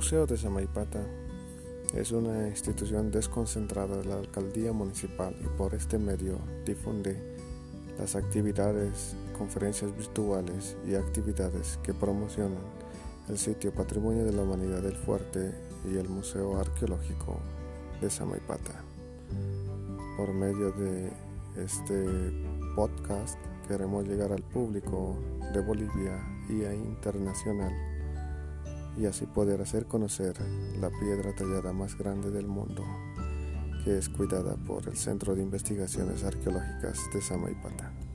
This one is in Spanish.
Museo de Samaipata es una institución desconcentrada de la alcaldía municipal y por este medio difunde las actividades, conferencias virtuales y actividades que promocionan el sitio Patrimonio de la Humanidad del Fuerte y el Museo Arqueológico de Samaipata. Por medio de este podcast queremos llegar al público de Bolivia y a internacional y así poder hacer conocer la piedra tallada más grande del mundo que es cuidada por el Centro de Investigaciones Arqueológicas de Samaipata.